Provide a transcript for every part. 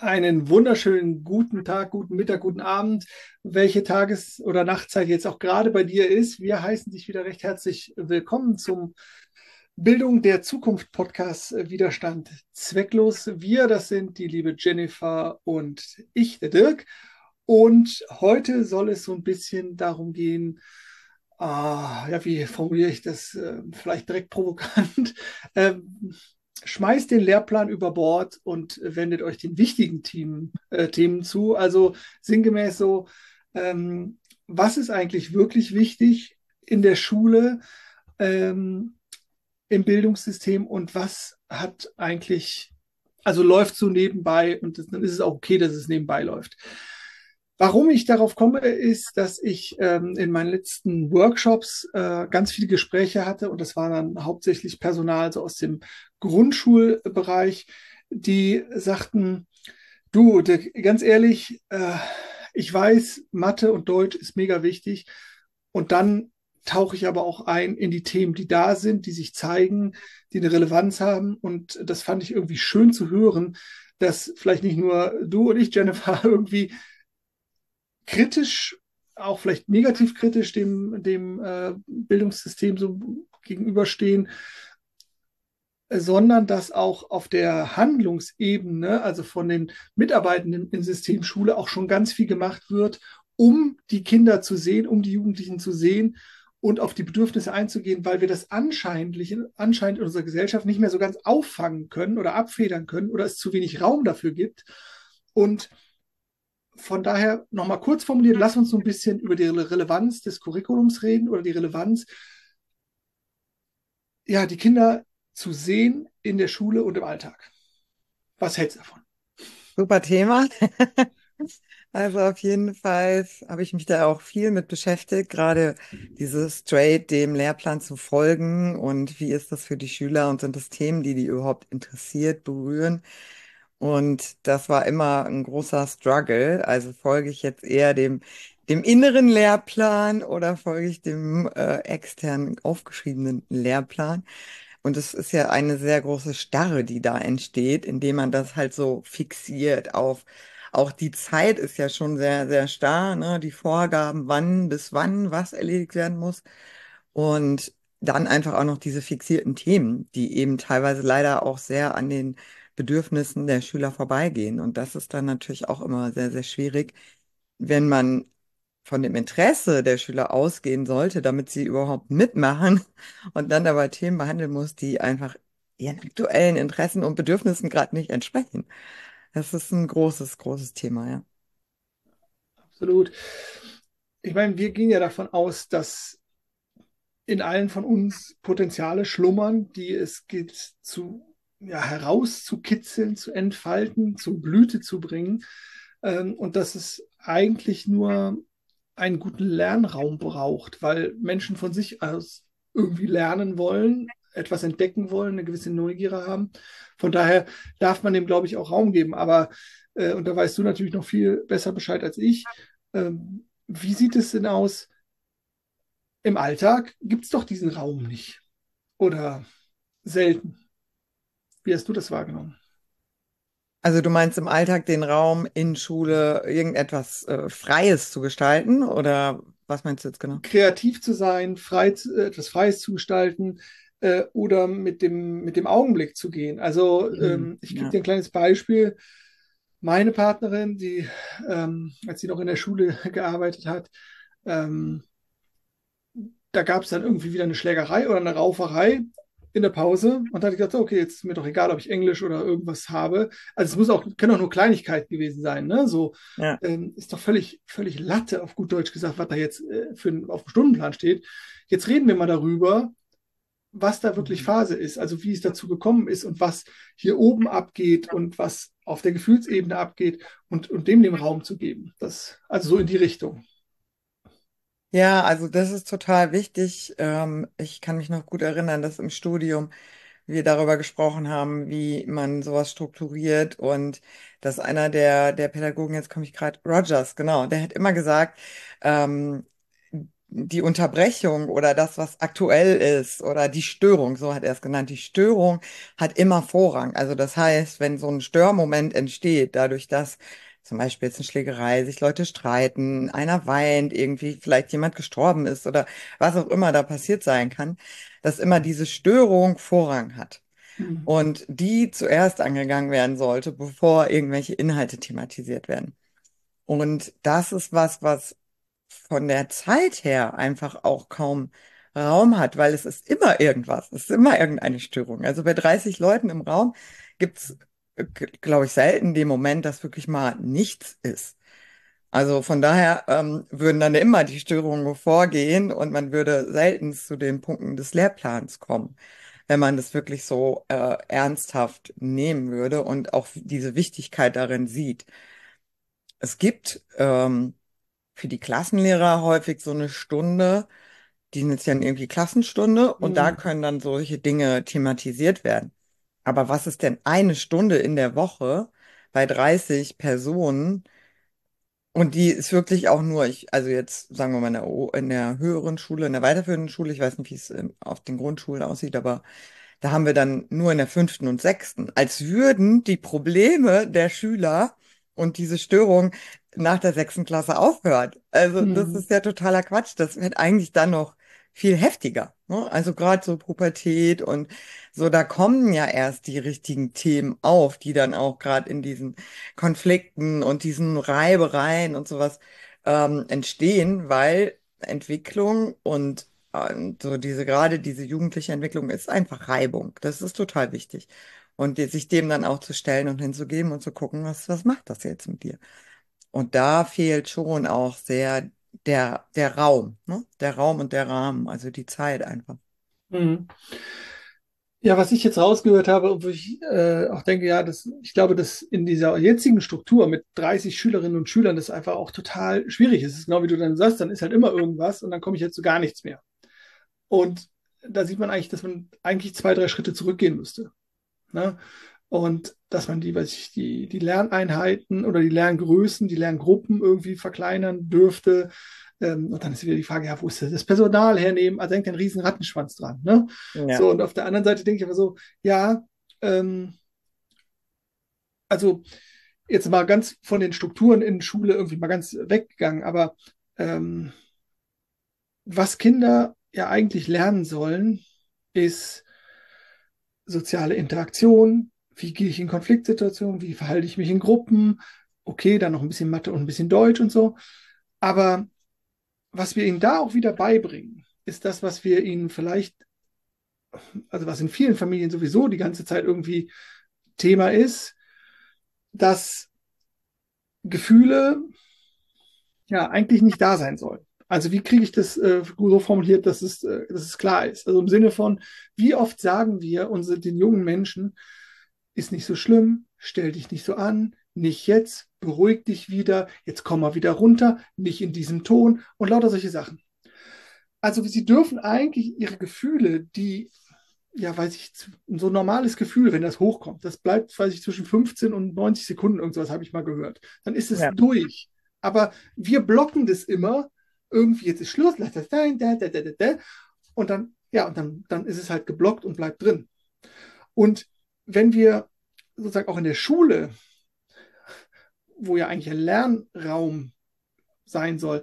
Einen wunderschönen guten Tag, guten Mittag, guten Abend, welche Tages- oder Nachtzeit jetzt auch gerade bei dir ist. Wir heißen dich wieder recht herzlich willkommen zum Bildung der Zukunft Podcast äh, Widerstand zwecklos. Wir, das sind die liebe Jennifer und ich, der Dirk. Und heute soll es so ein bisschen darum gehen, ah, ja, wie formuliere ich das? Äh, vielleicht direkt provokant. Ähm, schmeißt den Lehrplan über Bord und wendet euch den wichtigen Team, äh, Themen zu. Also sinngemäß so, ähm, was ist eigentlich wirklich wichtig in der Schule, ähm, im Bildungssystem und was hat eigentlich, also läuft so nebenbei und das, dann ist es auch okay, dass es nebenbei läuft. Warum ich darauf komme, ist, dass ich ähm, in meinen letzten Workshops äh, ganz viele Gespräche hatte und das war dann hauptsächlich Personal so aus dem Grundschulbereich, die sagten, du, ganz ehrlich, äh, ich weiß, Mathe und Deutsch ist mega wichtig und dann tauche ich aber auch ein in die Themen, die da sind, die sich zeigen, die eine Relevanz haben und das fand ich irgendwie schön zu hören, dass vielleicht nicht nur du und ich, Jennifer, irgendwie kritisch, auch vielleicht negativ kritisch dem, dem äh, Bildungssystem so gegenüberstehen, sondern dass auch auf der Handlungsebene, also von den Mitarbeitenden in Systemschule, auch schon ganz viel gemacht wird, um die Kinder zu sehen, um die Jugendlichen zu sehen und auf die Bedürfnisse einzugehen, weil wir das anscheinend, anscheinend in unserer Gesellschaft nicht mehr so ganz auffangen können oder abfedern können oder es zu wenig Raum dafür gibt. Und von daher nochmal kurz formuliert, lass uns so ein bisschen über die Relevanz des Curriculums reden oder die Relevanz, ja, die Kinder zu sehen in der Schule und im Alltag. Was hältst du davon? Super Thema. Also auf jeden Fall habe ich mich da auch viel mit beschäftigt, gerade dieses straight dem Lehrplan zu folgen und wie ist das für die Schüler und sind das Themen, die die überhaupt interessiert, berühren. Und das war immer ein großer Struggle. Also folge ich jetzt eher dem, dem inneren Lehrplan oder folge ich dem äh, externen aufgeschriebenen Lehrplan? Und es ist ja eine sehr große Starre, die da entsteht, indem man das halt so fixiert auf, auch die Zeit ist ja schon sehr, sehr starr, ne? Die Vorgaben, wann bis wann was erledigt werden muss. Und dann einfach auch noch diese fixierten Themen, die eben teilweise leider auch sehr an den Bedürfnissen der Schüler vorbeigehen. Und das ist dann natürlich auch immer sehr, sehr schwierig, wenn man von dem Interesse der Schüler ausgehen sollte, damit sie überhaupt mitmachen und dann aber Themen behandeln muss, die einfach ihren aktuellen Interessen und Bedürfnissen gerade nicht entsprechen. Das ist ein großes, großes Thema, ja. Absolut. Ich meine, wir gehen ja davon aus, dass in allen von uns Potenziale schlummern, die es gilt zu ja, herauszukitzeln, zu entfalten, zur Blüte zu bringen. Ähm, und dass es eigentlich nur einen guten Lernraum braucht, weil Menschen von sich aus irgendwie lernen wollen, etwas entdecken wollen, eine gewisse Neugier haben. Von daher darf man dem, glaube ich, auch Raum geben. Aber, äh, und da weißt du natürlich noch viel besser Bescheid als ich, ähm, wie sieht es denn aus? Im Alltag gibt es doch diesen Raum nicht. Oder selten. Wie hast du das wahrgenommen? Also du meinst im Alltag den Raum in Schule irgendetwas äh, Freies zu gestalten oder was meinst du jetzt genau? Kreativ zu sein, frei, äh, etwas Freies zu gestalten äh, oder mit dem, mit dem Augenblick zu gehen. Also mhm, ähm, ich gebe ja. dir ein kleines Beispiel. Meine Partnerin, die, ähm, als sie noch in der Schule gearbeitet hat, ähm, da gab es dann irgendwie wieder eine Schlägerei oder eine Rauferei in der Pause und dann hatte ich gedacht, okay, jetzt ist mir doch egal, ob ich Englisch oder irgendwas habe. Also es muss auch, können auch nur Kleinigkeiten gewesen sein, ne? So ja. ähm, ist doch völlig, völlig Latte, auf gut Deutsch gesagt, was da jetzt äh, für, auf dem Stundenplan steht. Jetzt reden wir mal darüber, was da wirklich mhm. Phase ist, also wie es dazu gekommen ist und was hier oben abgeht und was auf der Gefühlsebene abgeht und, und dem den Raum zu geben. Das, also so in die Richtung. Ja, also das ist total wichtig. Ähm, ich kann mich noch gut erinnern, dass im Studium wir darüber gesprochen haben, wie man sowas strukturiert und dass einer der, der Pädagogen, jetzt komme ich gerade, Rogers, genau, der hat immer gesagt, ähm, die Unterbrechung oder das, was aktuell ist oder die Störung, so hat er es genannt, die Störung hat immer Vorrang. Also das heißt, wenn so ein Störmoment entsteht, dadurch, dass zum Beispiel jetzt eine Schlägerei, sich Leute streiten, einer weint, irgendwie vielleicht jemand gestorben ist oder was auch immer da passiert sein kann, dass immer diese Störung Vorrang hat. Mhm. Und die zuerst angegangen werden sollte, bevor irgendwelche Inhalte thematisiert werden. Und das ist was, was von der Zeit her einfach auch kaum Raum hat, weil es ist immer irgendwas, es ist immer irgendeine Störung. Also bei 30 Leuten im Raum gibt es, glaube ich, selten den Moment, dass wirklich mal nichts ist. Also von daher ähm, würden dann immer die Störungen vorgehen und man würde selten zu den Punkten des Lehrplans kommen, wenn man das wirklich so äh, ernsthaft nehmen würde und auch diese Wichtigkeit darin sieht. Es gibt ähm, für die Klassenlehrer häufig so eine Stunde, die ist ja irgendwie Klassenstunde und da Mhm. können dann solche Dinge thematisiert werden. Aber was ist denn eine Stunde in der Woche bei 30 Personen? Und die ist wirklich auch nur, ich, also jetzt sagen wir mal in der, O- in der höheren Schule, in der weiterführenden Schule, ich weiß nicht, wie es ähm, auf den Grundschulen aussieht, aber da haben wir dann nur in der fünften und sechsten, als würden die Probleme der Schüler und diese Störung nach der sechsten Klasse aufhören. Also das Mhm. ist ja totaler Quatsch. Das wird eigentlich dann noch viel heftiger. Ne? Also gerade so Pubertät und so, da kommen ja erst die richtigen Themen auf, die dann auch gerade in diesen Konflikten und diesen Reibereien und sowas ähm, entstehen, weil Entwicklung und und so diese, gerade diese jugendliche Entwicklung ist einfach Reibung. Das ist total wichtig. Und die, sich dem dann auch zu stellen und hinzugeben und zu gucken, was, was macht das jetzt mit dir? Und da fehlt schon auch sehr der, der Raum, ne? Der Raum und der Rahmen, also die Zeit einfach. Mhm. Ja, was ich jetzt rausgehört habe wo ich äh, auch denke, ja, das, ich glaube, dass in dieser jetzigen Struktur mit 30 Schülerinnen und Schülern das einfach auch total schwierig ist. Ist genau wie du dann sagst, dann ist halt immer irgendwas und dann komme ich jetzt zu gar nichts mehr. Und da sieht man eigentlich, dass man eigentlich zwei, drei Schritte zurückgehen müsste. Ne? Und dass man die, weiß ich, die, die Lerneinheiten oder die Lerngrößen, die Lerngruppen irgendwie verkleinern dürfte. Ähm, und dann ist wieder die Frage, ja, wo ist das Personal hernehmen? Also hängt ein riesen Rattenschwanz dran. Ne? Ja, So, und auf der anderen Seite denke ich aber so, ja, ähm, also jetzt mal ganz von den Strukturen in Schule irgendwie mal ganz weggegangen, aber ähm, was Kinder ja eigentlich lernen sollen, ist soziale Interaktion. Wie gehe ich in Konfliktsituationen? Wie verhalte ich mich in Gruppen? Okay, dann noch ein bisschen Mathe und ein bisschen Deutsch und so. Aber was wir ihnen da auch wieder beibringen, ist das, was wir ihnen vielleicht, also was in vielen Familien sowieso die ganze Zeit irgendwie Thema ist, dass Gefühle ja eigentlich nicht da sein sollen. Also wie kriege ich das äh, so formuliert, dass es, äh, dass es klar ist? Also im Sinne von, wie oft sagen wir unsere, den jungen Menschen, ist nicht so schlimm, stell dich nicht so an, nicht jetzt, beruhig dich wieder, jetzt komm mal wieder runter, nicht in diesem Ton und lauter solche Sachen. Also sie dürfen eigentlich ihre Gefühle, die, ja, weiß ich, so ein normales Gefühl, wenn das hochkommt, das bleibt, weiß ich, zwischen 15 und 90 Sekunden, irgendwas habe ich mal gehört. Dann ist es ja, durch. Aber wir blocken das immer, irgendwie jetzt ist Schluss, lass das sein, da, da, da, da, da. Und dann, ja, und dann, dann ist es halt geblockt und bleibt drin. Und wenn wir sozusagen auch in der Schule, wo ja eigentlich ein Lernraum sein soll,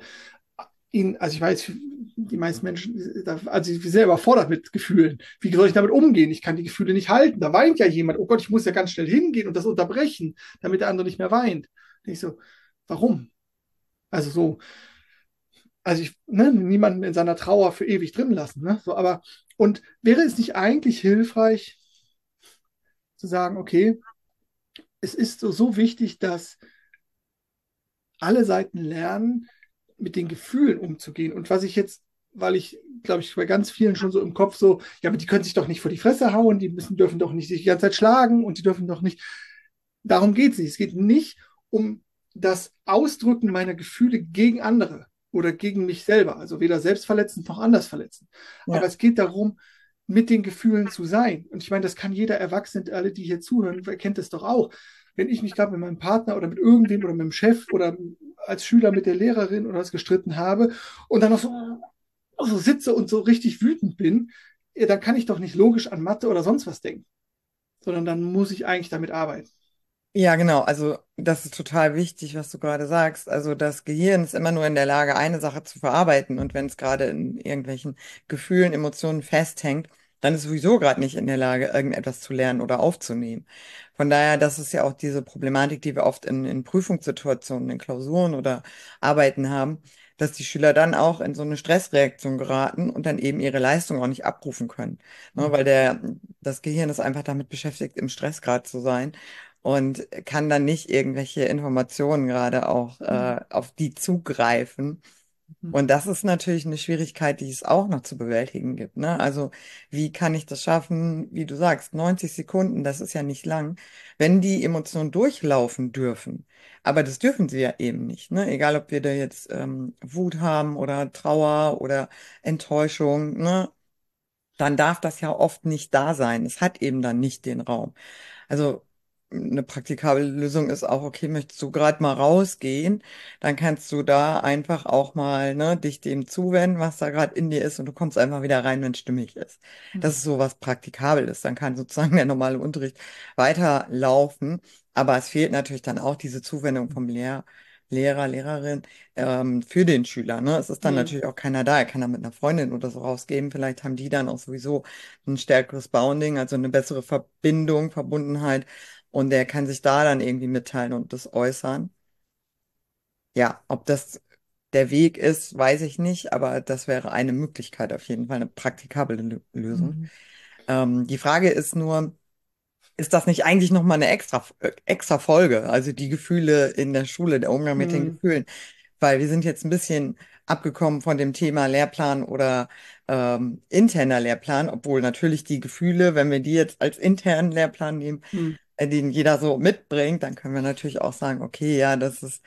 ihn, also ich weiß, die meisten Menschen, also ich bin sehr überfordert mit Gefühlen. Wie soll ich damit umgehen? Ich kann die Gefühle nicht halten. Da weint ja jemand. Oh Gott, ich muss ja ganz schnell hingehen und das unterbrechen, damit der andere nicht mehr weint. Und ich so, warum? Also so, also ich, ne, niemanden in seiner Trauer für ewig drin lassen, ne? So, aber, und wäre es nicht eigentlich hilfreich zu sagen, okay, es ist so, so wichtig, dass alle Seiten lernen, mit den Gefühlen umzugehen. Und was ich jetzt, weil ich, glaube ich, bei ganz vielen schon so im Kopf so, ja, aber die können sich doch nicht vor die Fresse hauen, die müssen, dürfen doch nicht sich die ganze Zeit schlagen und die dürfen doch nicht. Darum geht es nicht. Es geht nicht um das Ausdrücken meiner Gefühle gegen andere oder gegen mich selber. Also weder selbstverletzend noch anders verletzend. ja, Aber es geht darum, mit den Gefühlen zu sein. Und ich meine, das kann jeder Erwachsene, alle, die hier zuhören, kennt das doch auch. Wenn ich mich gerade mit meinem Partner oder mit irgendwem oder mit dem Chef oder als Schüler mit der Lehrerin oder was gestritten habe und dann noch so, so sitze und so richtig wütend bin, dann kann ich doch nicht logisch an Mathe oder sonst was denken, sondern dann muss ich eigentlich damit arbeiten. Ja, genau. Also das ist total wichtig, was du gerade sagst. Also das Gehirn ist immer nur in der Lage, eine Sache zu verarbeiten. Und wenn es gerade in irgendwelchen Gefühlen, Emotionen festhängt, dann ist es sowieso gerade nicht in der Lage, irgendetwas zu lernen oder aufzunehmen. Von daher, das ist ja auch diese Problematik, die wir oft in, in Prüfungssituationen, in Klausuren oder Arbeiten haben, dass die Schüler dann auch in so eine Stressreaktion geraten und dann eben ihre Leistung auch nicht abrufen können. Ne, weil der, das Gehirn ist einfach damit beschäftigt, im Stressgrad zu sein und kann dann nicht irgendwelche Informationen gerade auch äh, auf die zugreifen. Und das ist natürlich eine Schwierigkeit, die es auch noch zu bewältigen gibt. Ne? Also wie kann ich das schaffen, wie du sagst, 90 Sekunden, das ist ja nicht lang, wenn die Emotionen durchlaufen dürfen. Aber das dürfen sie ja eben nicht. Ne? Egal, ob wir da jetzt ähm, Wut haben oder Trauer oder Enttäuschung, ne? dann darf das ja oft nicht da sein. Es hat eben dann nicht den Raum. Also eine praktikable Lösung ist auch, okay, möchtest du gerade mal rausgehen, dann kannst du da einfach auch mal ne, dich dem zuwenden, was da gerade in dir ist und du kommst einfach wieder rein, wenn es stimmig ist. Das ist so was praktikabel ist. Dann kann sozusagen der normale Unterricht weiterlaufen, aber es fehlt natürlich dann auch diese Zuwendung vom Lehrer. Lehrer, Lehrerin ähm, für den Schüler. Ne? Es ist dann Mhm. natürlich auch keiner da. Er kann da mit einer Freundin oder so rausgehen. Vielleicht haben die dann auch sowieso ein stärkeres Bounding, also eine bessere Verbindung, Verbundenheit. Und der kann sich da dann irgendwie mitteilen und das äußern. Ja, ob das der Weg ist, weiß ich nicht, aber das wäre eine Möglichkeit, auf jeden Fall eine praktikable Lö- Lösung. Mhm. Ähm, die Frage ist nur, ist das nicht eigentlich nochmal eine extra, äh, extra Folge? Also die Gefühle in der Schule, der Umgang mit den Mhm. Gefühlen. Weil wir sind jetzt ein bisschen abgekommen von dem Thema Lehrplan oder ähm, interner Lehrplan, obwohl natürlich die Gefühle, wenn wir die jetzt als internen Lehrplan nehmen, Mhm. Äh, den jeder so mitbringt, dann können wir natürlich auch sagen, okay, ja, das ist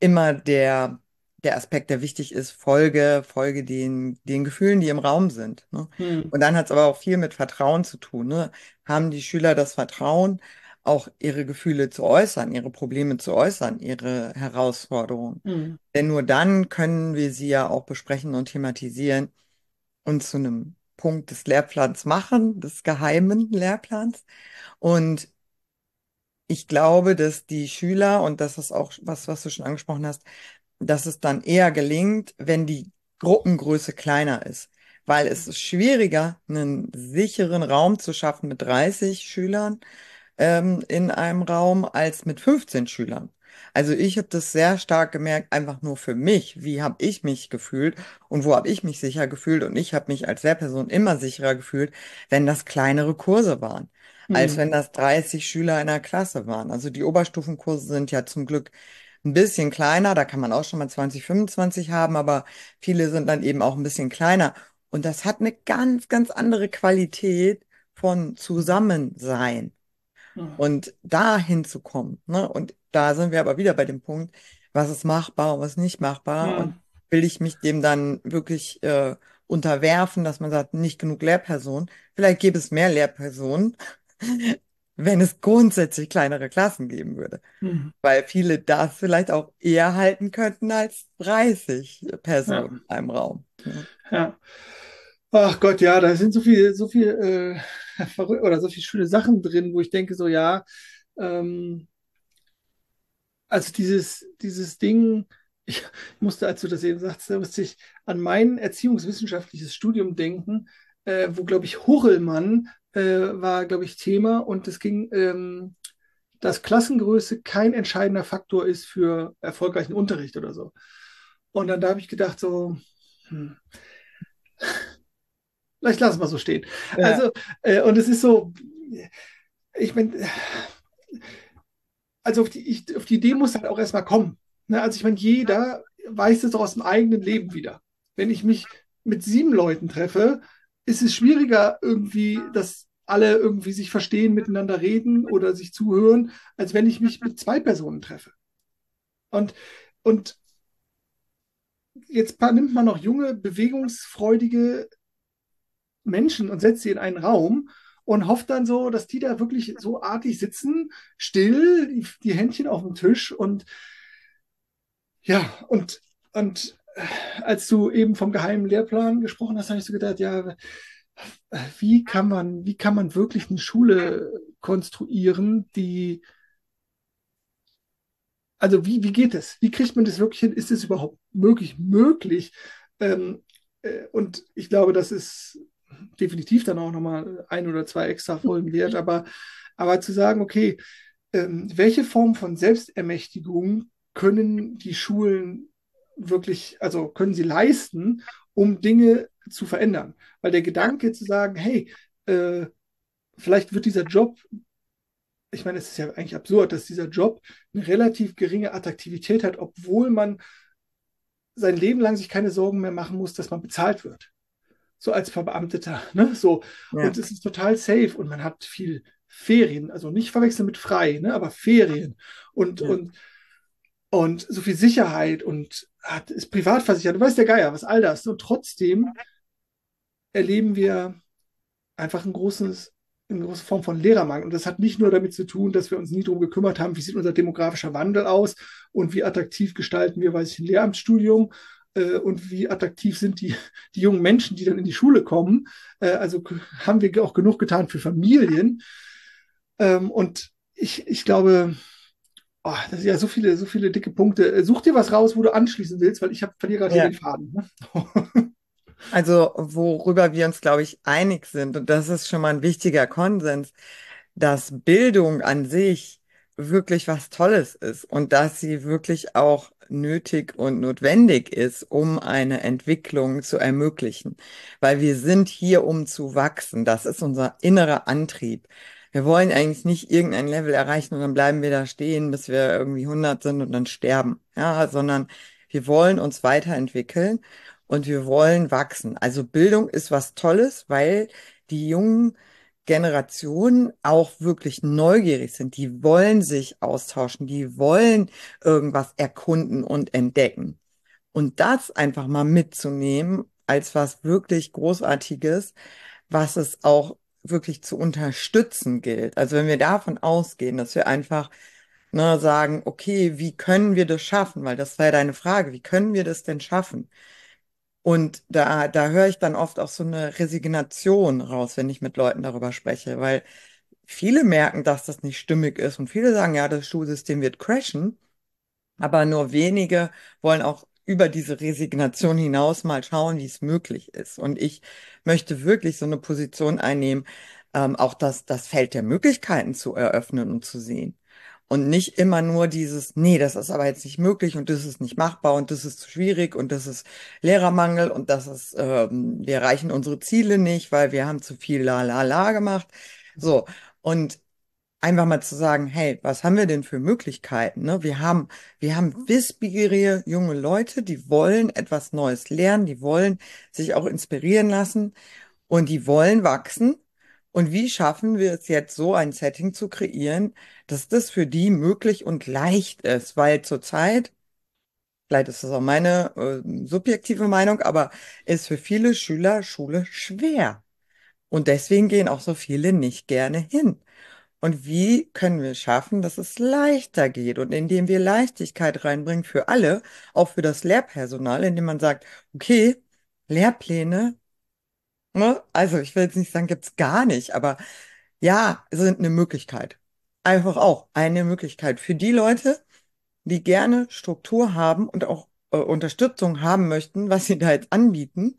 immer der, der Aspekt, der wichtig ist, Folge, Folge den, den Gefühlen, die im Raum sind. Ne? Mhm. Und dann hat es aber auch viel mit Vertrauen zu tun. Ne? Haben die Schüler das Vertrauen, auch ihre Gefühle zu äußern, ihre Probleme zu äußern, ihre Herausforderungen? Mhm. Denn nur dann können wir sie ja auch besprechen und thematisieren und zu einem Punkt des Lehrplans machen, des geheimen Lehrplans. Und ich glaube, dass die Schüler, und das ist auch was, was du schon angesprochen hast, dass es dann eher gelingt, wenn die Gruppengröße kleiner ist. Weil es ist schwieriger, einen sicheren Raum zu schaffen mit 30 Schülern ähm, in einem Raum als mit 15 Schülern. Also ich habe das sehr stark gemerkt, einfach nur für mich. Wie habe ich mich gefühlt und wo habe ich mich sicher gefühlt? Und ich habe mich als Lehrperson immer sicherer gefühlt, wenn das kleinere Kurse waren, als Mhm. wenn das 30 Schüler in einer Klasse waren. Also die Oberstufenkurse sind ja zum Glück ein bisschen kleiner, da kann man auch schon mal 20, 25 haben, aber viele sind dann eben auch ein bisschen kleiner. Und das hat eine ganz, ganz andere Qualität von Zusammensein Mhm. und da hinzukommen. Ne? Und da sind wir aber wieder bei dem Punkt, was ist machbar und was nicht machbar. Und Mhm. will ich mich dem dann wirklich äh, unterwerfen, dass man sagt, nicht genug Lehrpersonen. Vielleicht gäbe es mehr Lehrpersonen, wenn es grundsätzlich kleinere Klassen geben würde. Mhm. Weil viele das vielleicht auch eher halten könnten als 30 Ja. Personen in einem Raum. Ja. Ach Gott, ja, da sind so viel, so viel äh, oder so viele schöne Sachen drin, wo ich denke, so ja, ähm, also dieses, dieses Ding, ich musste, als du das eben sagst, da musste ich an mein erziehungswissenschaftliches Studium denken, äh, wo, glaube ich, Hurrellmann äh, war, glaube ich, Thema und es ging, ähm, dass Klassengröße kein entscheidender Faktor ist für erfolgreichen Unterricht oder so. Und dann da habe ich gedacht, so, hm, vielleicht lassen wir es so stehen. Ja, Also, äh, und es ist so, ich meine, also auf die, ich, auf die Idee muss halt auch erstmal kommen. Ne? Also ich meine, jeder weiß es auch aus dem eigenen Leben wieder. Wenn ich mich mit sieben Leuten treffe, ist es schwieriger irgendwie, dass alle irgendwie sich verstehen, miteinander reden oder sich zuhören, als wenn ich mich mit zwei Personen treffe. Und, und jetzt nimmt man noch junge, bewegungsfreudige Menschen und setzt sie in einen Raum und hofft dann so, dass die da wirklich so artig sitzen, still, die, die Händchen auf dem Tisch und ja, und, und als du eben vom geheimen Lehrplan gesprochen hast, habe ich so gedacht, ja, wie kann man, wie kann man wirklich eine Schule konstruieren, die, also wie, wie geht es? Wie kriegt man das wirklich hin? Ist es überhaupt möglich? Möglich? Ähm, äh, und ich glaube, das ist definitiv dann auch nochmal ein oder zwei extra Folgen wert, aber, aber zu sagen, okay, ähm, welche Form von Selbstermächtigung können die Schulen wirklich, also können sie leisten, um Dinge zu verändern? Weil der Gedanke zu sagen, hey, äh, vielleicht wird dieser Job, ich meine, es ist ja eigentlich absurd, dass dieser Job eine relativ geringe Attraktivität hat, obwohl man sein Leben lang sich keine Sorgen mehr machen muss, dass man bezahlt wird. So als Verbeamteter, ne? So. Ja. Und es ist total safe und man hat viel Ferien, also nicht verwechseln mit frei, ne? aber Ferien und, ja. und, und so viel Sicherheit und ist privatversichert, du weißt der Geier, was all das. Und trotzdem erleben wir einfach ein großes, eine große Form von Lehrermangel. Und das hat nicht nur damit zu tun, dass wir uns nie darum gekümmert haben, wie sieht unser demografischer Wandel aus und wie attraktiv gestalten wir, weiß ich, ein Lehramtsstudium äh, und wie attraktiv sind die, die jungen Menschen, die dann in die Schule kommen. Äh, also haben wir auch genug getan für Familien. Ähm, und ich, ich glaube, oh, das sind ja so viele, so viele dicke Punkte. Äh, such dir was raus, wo du anschließen willst, weil ich verliere gerade ja. den Faden. Ne? Also, worüber wir uns, glaube ich, einig sind, und das ist schon mal ein wichtiger Konsens, dass Bildung an sich wirklich was Tolles ist und dass sie wirklich auch nötig und notwendig ist, um eine Entwicklung zu ermöglichen. Weil wir sind hier, um zu wachsen. Das ist unser innerer Antrieb. Wir wollen eigentlich nicht irgendein Level erreichen und dann bleiben wir da stehen, bis wir irgendwie 100 sind und dann sterben. Ja, sondern wir wollen uns weiterentwickeln und wir wollen wachsen. Also Bildung ist was Tolles, weil die jungen Generationen auch wirklich neugierig sind. Die wollen sich austauschen, die wollen irgendwas erkunden und entdecken. Und das einfach mal mitzunehmen als was wirklich Großartiges, was es auch wirklich zu unterstützen gilt. Also wenn wir davon ausgehen, dass wir einfach ne, sagen, okay, wie können wir das schaffen? Weil das war ja deine Frage, wie können wir das denn schaffen? Und da, da höre ich dann oft auch so eine Resignation raus, wenn ich mit Leuten darüber spreche, weil viele merken, dass das nicht stimmig ist und viele sagen, ja, das Schulsystem wird crashen, aber nur wenige wollen auch über diese Resignation hinaus mal schauen, wie es möglich ist. Und ich möchte wirklich so eine Position einnehmen, ähm, auch das, das Feld der Möglichkeiten zu eröffnen und zu sehen. Und nicht immer nur dieses, nee, das ist aber jetzt nicht möglich und das ist nicht machbar und das ist zu schwierig und das ist Lehrermangel und das ist, ähm, wir erreichen unsere Ziele nicht, weil wir haben zu viel la la la gemacht. So. Und einfach mal zu sagen, hey, was haben wir denn für Möglichkeiten? Ne? Wir haben, wir haben wissbegierige junge Leute, die wollen etwas Neues lernen, die wollen sich auch inspirieren lassen und die wollen wachsen. Und wie schaffen wir es jetzt so, ein Setting zu kreieren, dass das für die möglich und leicht ist? Weil zurzeit, vielleicht ist das auch meine äh, subjektive Meinung, aber ist für viele Schüler Schule schwer. Und deswegen gehen auch so viele nicht gerne hin. Und wie können wir schaffen, dass es leichter geht? Und indem wir Leichtigkeit reinbringen für alle, auch für das Lehrpersonal, indem man sagt, okay, Lehrpläne, ne? Also ich will jetzt nicht sagen, gibt's gar nicht, aber ja, sind eine Möglichkeit. Einfach auch eine Möglichkeit für die Leute, die gerne Struktur haben und auch äh, Unterstützung haben möchten, was sie da jetzt anbieten,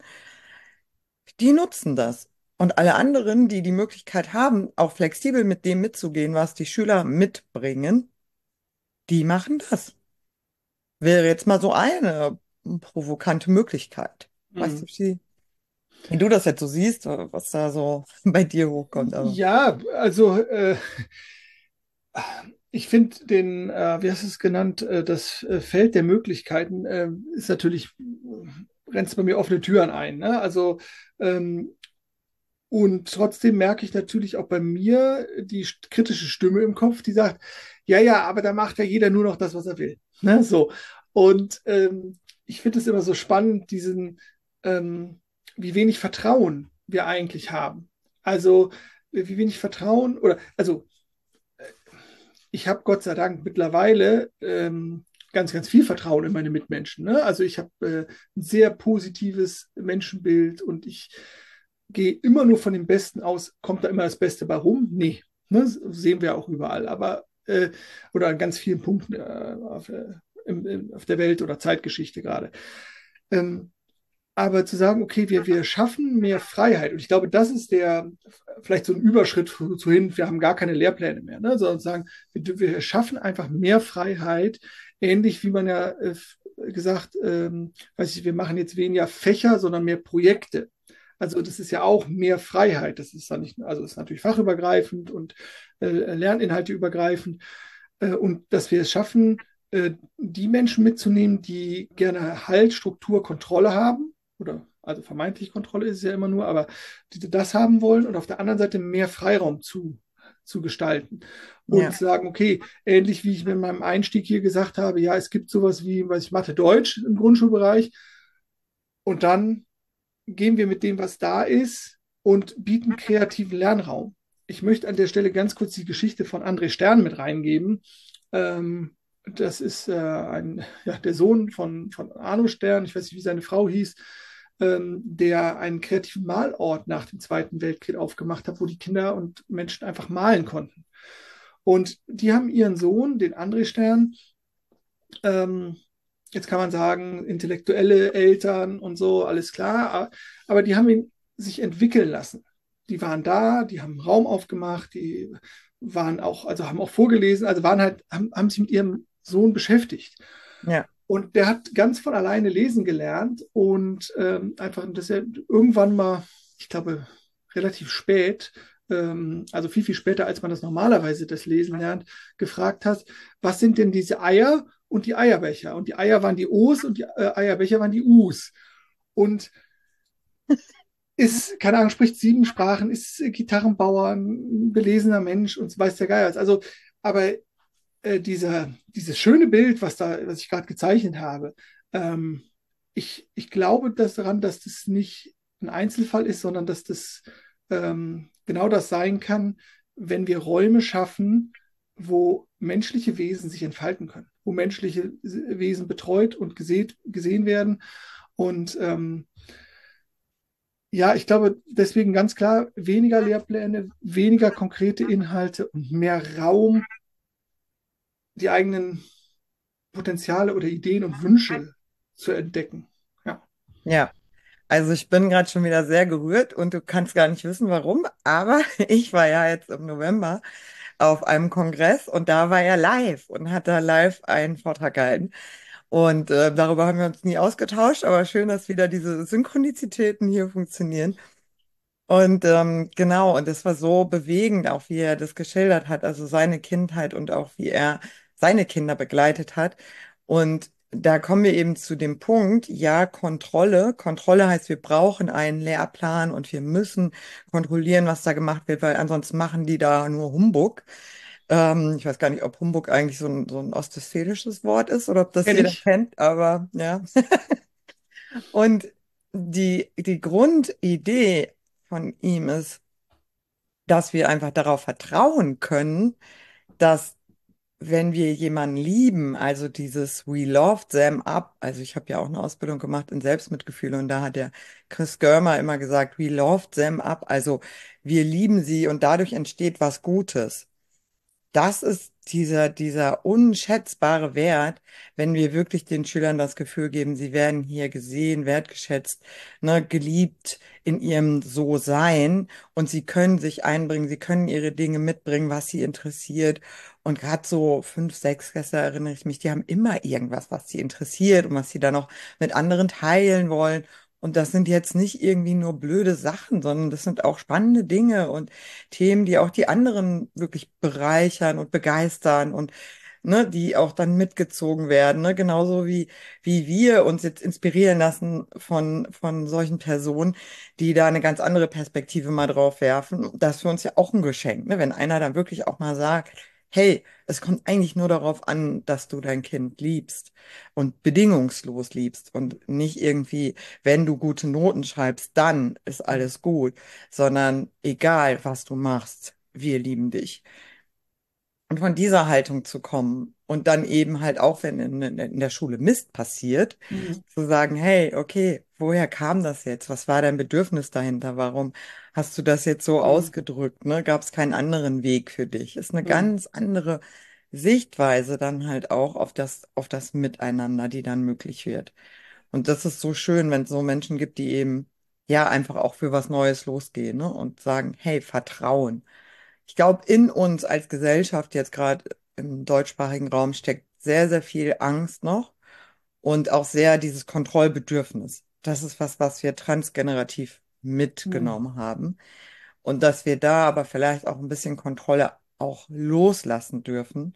die nutzen das. Und alle anderen, die die Möglichkeit haben, auch flexibel mit dem mitzugehen, was die Schüler mitbringen, die machen das. Wäre jetzt mal so eine provokante Möglichkeit. Weißt du, wie, wie du das jetzt so siehst, was da so bei dir hochkommt? Aber. Ja, also äh, ich finde den, äh, wie hast du es genannt, äh, das äh, Feld der Möglichkeiten äh, ist natürlich, rennt bei mir offene Türen ein. Ne? Also ähm, und trotzdem merke ich natürlich auch bei mir die kritische Stimme im Kopf, die sagt, ja, ja, aber da macht ja jeder nur noch das, was er will. Ne? So. Und ähm, ich finde es immer so spannend, diesen, ähm, wie wenig Vertrauen wir eigentlich haben. Also, wie wenig Vertrauen oder, also, ich habe Gott sei Dank mittlerweile ähm, ganz, ganz viel Vertrauen in meine Mitmenschen. Ne? Also ich habe äh, ein sehr positives Menschenbild und ich gehe immer nur von dem Besten aus. Kommt da immer das Beste bei rum? Nee, ne? sehen wir auch überall. Aber äh, oder an ganz vielen Punkten äh, auf, äh, im, auf, der Welt oder Zeitgeschichte gerade. Ähm, aber zu sagen, okay, wir, wir schaffen mehr Freiheit. Und ich glaube, das ist der, vielleicht so ein Überschritt zu, zu hin, wir haben gar keine Lehrpläne mehr, ne? sondern sagen, wir, wir schaffen einfach mehr Freiheit, ähnlich wie man ja äh, gesagt, ähm, weiß ich, wir machen jetzt weniger Fächer, sondern mehr Projekte. Also das ist ja auch mehr Freiheit. Das ist dann nicht, also ist natürlich fachübergreifend und äh, Lerninhalte übergreifend. Äh, und dass wir es schaffen, äh, die Menschen mitzunehmen, die gerne Halt, Struktur, Kontrolle haben oder also vermeintlich Kontrolle ist es ja immer nur, aber die das haben wollen und auf der anderen Seite mehr Freiraum zu, zu gestalten. Und ja. sagen, okay, ähnlich wie ich mit meinem Einstieg hier gesagt habe, ja, es gibt sowas wie, weiß ich, Mathe, Deutsch im Grundschulbereich. Und dann gehen wir mit dem, was da ist und bieten kreativen Lernraum. Ich möchte an der Stelle ganz kurz die Geschichte von André Stern mit reingeben. Ähm, das ist äh, ein, ja, der Sohn von, von Arno Stern, ich weiß nicht, wie seine Frau hieß, ähm, der einen kreativen Malort nach dem Zweiten Weltkrieg aufgemacht hat, wo die Kinder und Menschen einfach malen konnten. Und die haben ihren Sohn, den André Stern, ähm, jetzt kann man sagen, intellektuelle Eltern und so, alles klar, aber die haben ihn sich entwickeln lassen. Die waren da, die haben Raum aufgemacht, die waren auch, also haben auch vorgelesen, also waren halt, haben, haben sich mit ihrem Sohn beschäftigt. Ja. Und der hat ganz von alleine lesen gelernt und ähm, einfach, dass er irgendwann mal, ich glaube, relativ spät, ähm, also viel, viel später, als man das normalerweise das Lesen lernt, gefragt hat, was sind denn diese Eier und die Eierbecher? Und die Eier waren die O's und die äh, Eierbecher waren die U's. Und ist, keine Ahnung, spricht sieben Sprachen, ist Gitarrenbauer, ein belesener Mensch und weiß der Geier. Also, aber äh, dieser, dieses schöne Bild, was da, was ich gerade gezeichnet habe, ähm, ich, ich glaube dass daran, dass das nicht ein Einzelfall ist, sondern dass das ähm, genau das sein kann, wenn wir Räume schaffen, wo menschliche Wesen sich entfalten können, wo menschliche Wesen betreut und gesehen, gesehen werden. Und ähm, ja, ich glaube deswegen ganz klar weniger Lehrpläne, weniger konkrete Inhalte und mehr Raum die eigenen Potenziale oder Ideen und Wünsche zu entdecken. Ja. Ja. Also ich bin gerade schon wieder sehr gerührt und du kannst gar nicht wissen, warum, aber ich war ja jetzt im November auf einem Kongress und da war er live und hat da live einen Vortrag gehalten. Und äh, darüber haben wir uns nie ausgetauscht, aber schön, dass wieder diese Synchronizitäten hier funktionieren. Und ähm, genau, und es war so bewegend, auch wie er das geschildert hat, also seine Kindheit und auch wie er seine Kinder begleitet hat. Und da kommen wir eben zu dem Punkt, ja, Kontrolle. Kontrolle heißt, wir brauchen einen Lehrplan und wir müssen kontrollieren, was da gemacht wird, weil ansonsten machen die da nur Humbug. Ähm, ich weiß gar nicht, ob Humbug eigentlich so ein, so ein ostwestfälisches Wort ist oder ob das Kenn jeder ich. kennt, aber ja. Und die, die Grundidee von ihm ist, dass wir einfach darauf vertrauen können, dass wenn wir jemanden lieben, also dieses We love them up, also ich habe ja auch eine Ausbildung gemacht in Selbstmitgefühl und da hat der Chris Görmer immer gesagt, We love them up, also wir lieben sie und dadurch entsteht was Gutes das ist dieser, dieser unschätzbare Wert, wenn wir wirklich den Schülern das Gefühl geben, sie werden hier gesehen, wertgeschätzt, ne, geliebt in ihrem So-Sein und sie können sich einbringen, sie können ihre Dinge mitbringen, was sie interessiert. Und gerade so fünf, sechs gestern erinnere ich mich, die haben immer irgendwas, was sie interessiert und was sie dann noch mit anderen teilen wollen. Und das sind jetzt nicht irgendwie nur blöde Sachen, sondern das sind auch spannende Dinge und Themen, die auch die anderen wirklich bereichern und begeistern und ne, die auch dann mitgezogen werden, ne? Genauso wie, wie wir uns jetzt inspirieren lassen von, von solchen Personen, die da eine ganz andere Perspektive mal drauf werfen. Das ist für uns ja auch ein Geschenk, ne? Wenn einer dann wirklich auch mal sagt, hey, es kommt eigentlich nur darauf an, dass du dein Kind liebst und bedingungslos liebst und nicht irgendwie, wenn du gute Noten schreibst, dann ist alles gut, sondern egal, was du machst, wir lieben dich. Und von dieser Haltung zu kommen Und dann eben halt auch, wenn in, in der Schule Mist passiert, Mhm. zu sagen, hey, okay, woher kam das jetzt? Was war dein Bedürfnis dahinter? Warum hast du das jetzt so Mhm. ausgedrückt? Ne? Gab es keinen anderen Weg für dich? Ist eine Mhm. ganz andere Sichtweise dann halt auch auf das, auf das Miteinander, die dann möglich wird. Und das ist so schön, wenn es so Menschen gibt, die eben ja einfach auch für was Neues losgehen, ne? Und sagen, hey, Vertrauen. Ich glaube, in uns als Gesellschaft jetzt gerade im deutschsprachigen Raum steckt sehr, sehr viel Angst noch und auch sehr dieses Kontrollbedürfnis. Das ist was, was wir transgenerativ Mhm. mitgenommen haben. Und dass wir da aber vielleicht auch ein bisschen Kontrolle auch loslassen dürfen,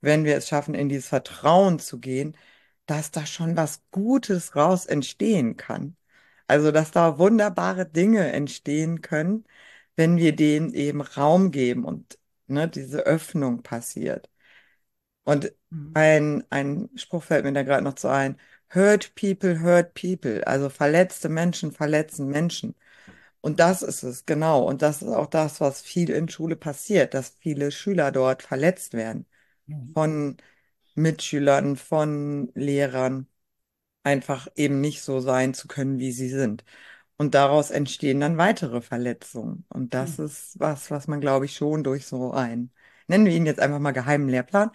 wenn wir es schaffen, in dieses Vertrauen zu gehen, dass da schon was Gutes raus entstehen kann. Also, dass da wunderbare Dinge entstehen können, wenn wir denen eben Raum geben und ne, diese Öffnung passiert. Und Mhm. ein, ein Spruch fällt mir da gerade noch zu ein. Hurt people, hurt people. Also verletzte Menschen verletzen Menschen. Und das ist es, genau. Und das ist auch das, was viel in Schule passiert, dass viele Schüler dort verletzt werden. Mhm. Von Mitschülern, von Lehrern, einfach eben nicht so sein zu können, wie sie sind. Und daraus entstehen dann weitere Verletzungen. Und das Mhm. ist was, was man, glaube ich, schon durch so einen, nennen wir ihn jetzt einfach mal geheimen Lehrplan,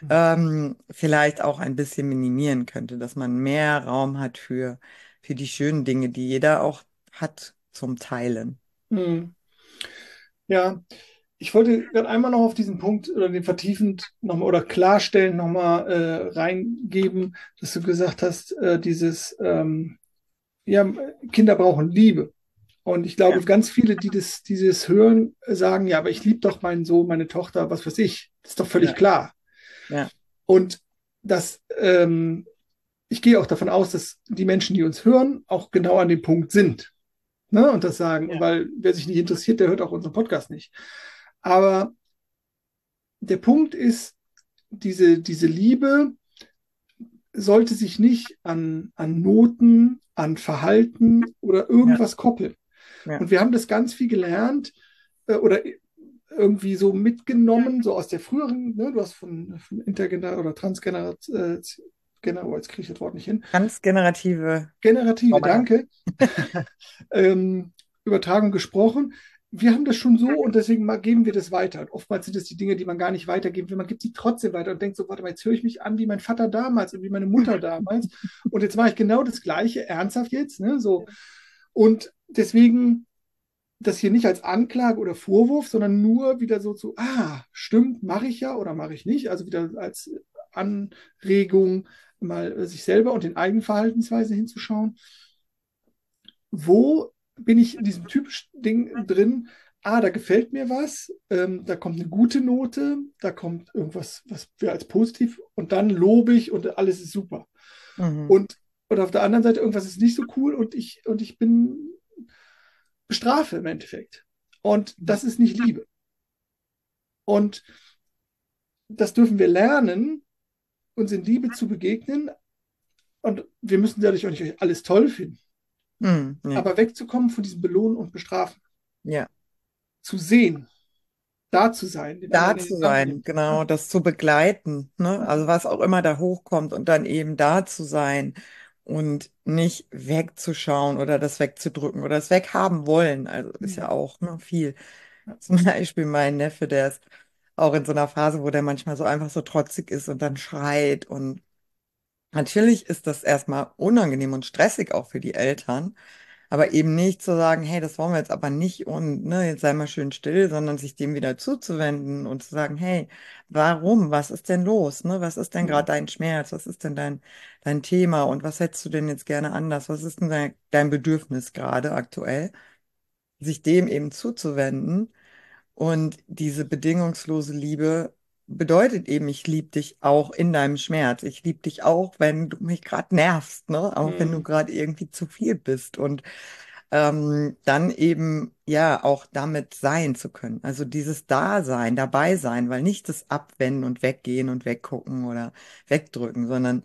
Mhm. ähm, vielleicht auch ein bisschen minimieren könnte, dass man mehr Raum hat für, für die schönen Dinge, die jeder auch hat zum Teilen. Mhm. Ja, ich wollte gerade einmal noch auf diesen Punkt oder den vertiefend nochmal oder klarstellen nochmal äh, reingeben, dass du gesagt hast, äh, dieses, ähm, ja, Kinder brauchen Liebe. Und ich glaube, Ja, ganz viele, die das, dieses hören, sagen, ja, aber ich liebe doch meinen Sohn, meine Tochter, was weiß ich. Das ist doch völlig ja, klar. ja, Und das, ähm, ich gehe auch davon aus, dass die Menschen, die uns hören, auch genau an dem Punkt sind. Ne? Und das sagen, ja, weil wer sich nicht interessiert, der hört auch unseren Podcast nicht. Aber der Punkt ist, diese, diese Liebe sollte sich nicht an, an Noten, an Verhalten oder ja, irgendwas koppeln. Ja, Und wir haben das ganz viel gelernt äh, oder irgendwie so mitgenommen, so aus der früheren, ne, du hast von, von Intergener oder Transgeneration, äh, genau, jetzt kriege ich das Wort nicht hin, transgenerative generative, Trauma. danke, ähm, Übertragung gesprochen. Wir haben das schon so und deswegen geben wir das weiter. Und oftmals sind es die Dinge, die man gar nicht weitergeben will. Man gibt sie trotzdem weiter und denkt so, warte mal, jetzt höre ich mich an wie mein Vater damals und wie meine Mutter damals. Und jetzt mache ich genau das Gleiche, ernsthaft jetzt. Ne? So. Und deswegen das hier nicht als Anklage oder Vorwurf, sondern nur wieder so zu, ah, stimmt, mache ich ja oder mache ich nicht. Also wieder als Anregung, mal sich selber und den eigenen Verhaltensweisen hinzuschauen wo bin ich in diesem typischen Ding drin? Ah, da gefällt mir was, ähm, da kommt eine gute Note, da kommt irgendwas, was wir als positiv und dann lobe ich und alles ist super. Mhm. Und, und auf der anderen Seite irgendwas ist nicht so cool und ich, und ich bin bestrafe im Endeffekt. Und das ist nicht Liebe. Und das dürfen wir lernen, uns in Liebe zu begegnen. Und wir müssen dadurch auch nicht alles toll finden. Mhm. Nee. Aber wegzukommen von diesem Belohnen und Bestrafen. Ja. Zu sehen, da zu sein, da zu sein, genau, das zu begleiten, ne? Also was auch immer da hochkommt und dann eben da zu sein und nicht wegzuschauen oder das wegzudrücken oder das weghaben wollen. Also ist ja auch ne, viel. Zum Beispiel mein Neffe, der ist auch in so einer Phase, wo der manchmal so einfach so trotzig ist und dann schreit und natürlich ist das erstmal unangenehm und stressig auch für die Eltern. Aber eben nicht zu sagen, hey, das wollen wir jetzt aber nicht und ne, jetzt sei mal schön still, sondern sich dem wieder zuzuwenden und zu sagen, hey, warum? Was ist denn los? Ne? Was ist denn gerade Mhm. dein Schmerz? Was ist denn dein, dein Thema? Und was hättest du denn jetzt gerne anders? Was ist denn dein, dein Bedürfnis gerade aktuell? Sich dem eben zuzuwenden und diese bedingungslose Liebe bedeutet eben, ich liebe dich auch in deinem Schmerz. Ich liebe dich auch, wenn du mich gerade nervst, ne? Auch wenn du Mhm. gerade irgendwie zu viel bist. Und ähm, dann eben ja auch damit sein zu können. Also dieses Dasein, dabei sein, weil nicht das Abwenden und Weggehen und weggucken oder wegdrücken, sondern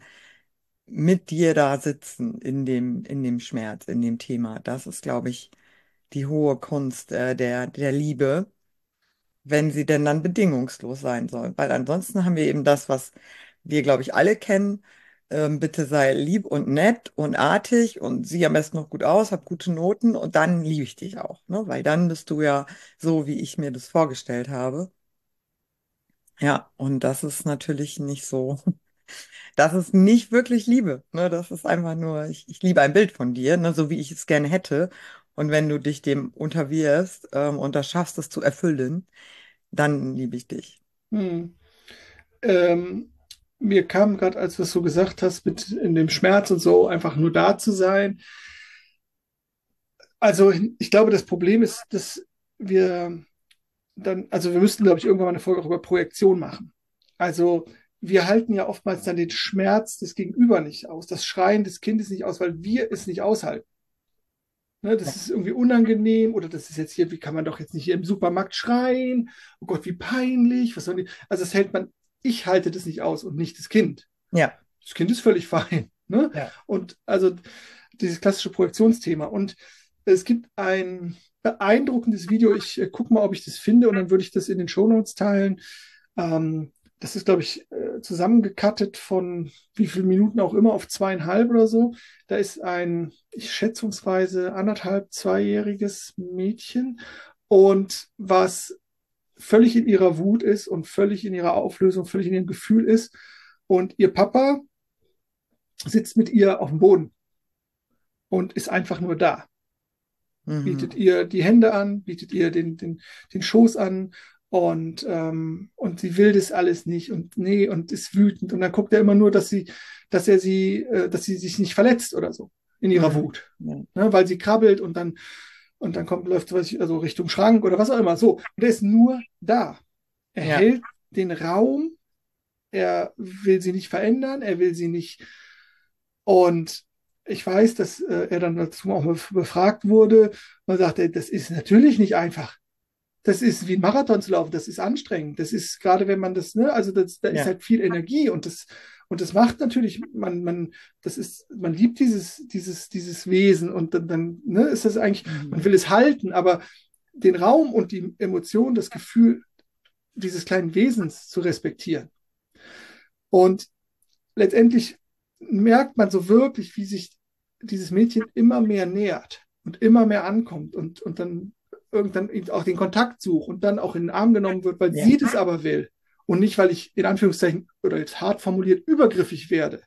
mit dir da sitzen in dem, in dem Schmerz, in dem Thema. Das ist, glaube ich, die hohe Kunst äh, der, der Liebe. Wenn sie denn dann bedingungslos sein soll. Weil ansonsten haben wir eben das, was wir, glaube ich, alle kennen. Ähm, bitte sei lieb und nett und artig und sieh am besten noch gut aus, hab gute Noten und dann liebe ich dich auch, ne? Weil dann bist du ja so, wie ich mir das vorgestellt habe. Ja, und das ist natürlich nicht so. Das ist nicht wirklich Liebe, ne? Das ist einfach nur, ich, ich liebe ein Bild von dir, ne? So wie ich es gerne hätte. Und wenn du dich dem unterwirfst, ähm, und das schaffst, es zu erfüllen, dann liebe ich dich. Hm. Ähm, mir kam gerade, als du es so gesagt hast, mit in dem Schmerz und so, einfach nur da zu sein. Also ich glaube, das Problem ist, dass wir dann, also wir müssten, glaube ich, irgendwann mal eine Folge auch über Projektion machen. Also wir halten ja oftmals dann den Schmerz des Gegenüber nicht aus, das Schreien des Kindes nicht aus, weil wir es nicht aushalten. Ne, das ist irgendwie unangenehm oder das ist jetzt hier, wie kann man doch jetzt nicht hier im Supermarkt schreien? Oh Gott, wie peinlich. Was soll die? Also das hält man, ich halte das nicht aus und nicht das Kind. Ja, Das Kind ist völlig fein. Ne? ja. Und also dieses klassische Projektionsthema. Und es gibt ein beeindruckendes Video. Ich äh, gucke mal, ob ich das finde und dann würde ich das in den Shownotes teilen. Ähm, das ist, glaube ich, äh, zusammengekattet von wie viele Minuten auch immer auf zweieinhalb oder so. Da ist ein, ich schätzungsweise anderthalb, zweijähriges Mädchen und was völlig in ihrer Wut ist und völlig in ihrer Auflösung, völlig in ihrem Gefühl ist. Und ihr Papa sitzt mit ihr auf dem Boden und ist einfach nur da. Bietet Mhm. ihr die Hände an, bietet ihr den, den, den Schoß an und, ähm, und sie will das alles nicht und nee und ist wütend. Und dann guckt er immer nur, dass sie, dass er sie, äh, dass sie sich nicht verletzt oder so in ihrer Mhm. Wut. Ja. Ne? Weil sie krabbelt und dann, und dann kommt, läuft was ich, also Richtung Schrank oder was auch immer. So. Und er ist nur da. Er Ja. hält den Raum, er will sie nicht verändern, er will sie nicht und ich weiß, dass äh, er dann dazu auch bef- befragt wurde. Man sagte, das ist natürlich nicht einfach. Das ist wie ein Marathon zu laufen, das ist anstrengend. Das ist gerade, wenn man das, ne, also das, da ist Ja. halt viel Energie und das, und das macht natürlich, man, man, das ist, man liebt dieses, dieses, dieses Wesen und dann, dann, ne, ist das eigentlich, man Mhm. will es halten, aber den Raum und die Emotion, das Gefühl dieses kleinen Wesens zu respektieren. Und letztendlich merkt man so wirklich, wie sich dieses Mädchen immer mehr nähert und immer mehr ankommt und, und dann irgendwann auch den Kontakt sucht und dann auch in den Arm genommen wird, weil Ja. sie das aber will und nicht, weil ich in Anführungszeichen oder jetzt hart formuliert übergriffig werde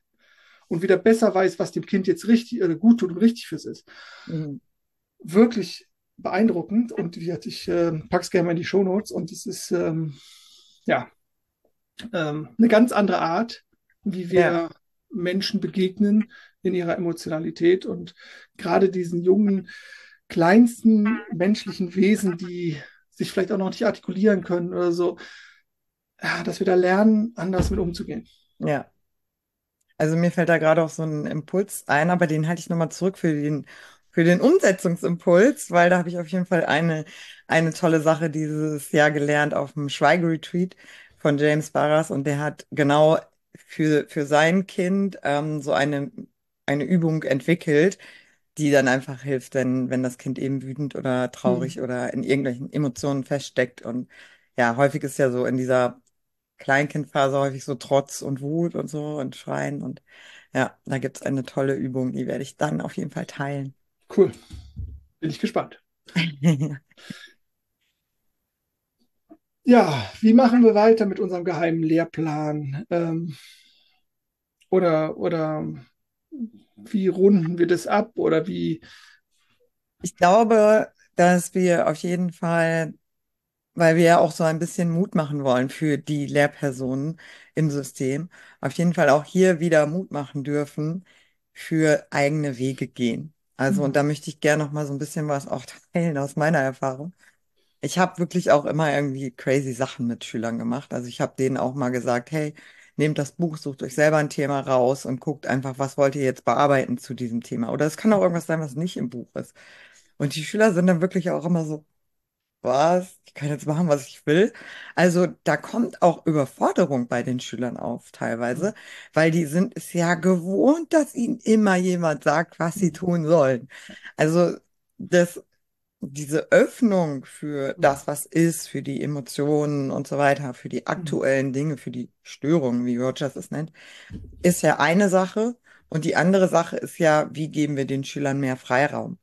und wieder besser weiß, was dem Kind jetzt richtig oder gut tut und richtig fürs ist. Mhm. Wirklich beeindruckend und wie gesagt, ich äh, pack's gerne mal in die Shownotes und es ist ähm, ja ähm, eine ganz andere Art, wie wir Ja. Menschen begegnen in ihrer Emotionalität und gerade diesen jungen, kleinsten menschlichen Wesen, die sich vielleicht auch noch nicht artikulieren können oder so, ja, dass wir da lernen, anders mit umzugehen. Ja. Also mir fällt da gerade auch so ein Impuls ein, aber den halte ich nochmal zurück für den, für den Umsetzungsimpuls, weil da habe ich auf jeden Fall eine, eine tolle Sache dieses Jahr gelernt auf dem Schweigeretreat von James Barras und der hat genau für, für sein Kind ähm, so eine, eine Übung entwickelt, die dann einfach hilft, wenn, wenn das Kind eben wütend oder traurig Hm. oder in irgendwelchen Emotionen feststeckt. Und ja, häufig ist ja so in dieser Kleinkindphase häufig so Trotz und Wut und so und Schreien. Und ja, da gibt's eine tolle Übung, die werde ich dann auf jeden Fall teilen. Cool. Bin ich gespannt. Ja, wie machen wir weiter mit unserem geheimen Lehrplan? Ähm, oder, oder wie runden wir das ab? Oder wie, Ich glaube, dass wir auf jeden Fall, weil wir ja auch so ein bisschen Mut machen wollen für die Lehrpersonen im System, auf jeden Fall auch hier wieder Mut machen dürfen für eigene Wege gehen. Also, und hm, da möchte ich gerne noch mal so ein bisschen was auch teilen aus meiner Erfahrung. Ich habe wirklich auch immer irgendwie crazy Sachen mit Schülern gemacht. Also ich habe denen auch mal gesagt, hey, nehmt das Buch, sucht euch selber ein Thema raus und guckt einfach, was wollt ihr jetzt bearbeiten zu diesem Thema. Oder es kann auch irgendwas sein, was nicht im Buch ist. Und die Schüler sind dann wirklich auch immer so, was? Ich kann jetzt machen, was ich will. Also da kommt auch Überforderung bei den Schülern auf teilweise, weil die sind es ja gewohnt, dass ihnen immer jemand sagt, was sie tun sollen. Also das diese Öffnung für das, was ist, für die Emotionen und so weiter, für die Mhm. aktuellen Dinge, für die Störungen, wie Rogers es nennt, ist ja eine Sache. Und die andere Sache ist ja, wie geben wir den Schülern mehr Freiraum?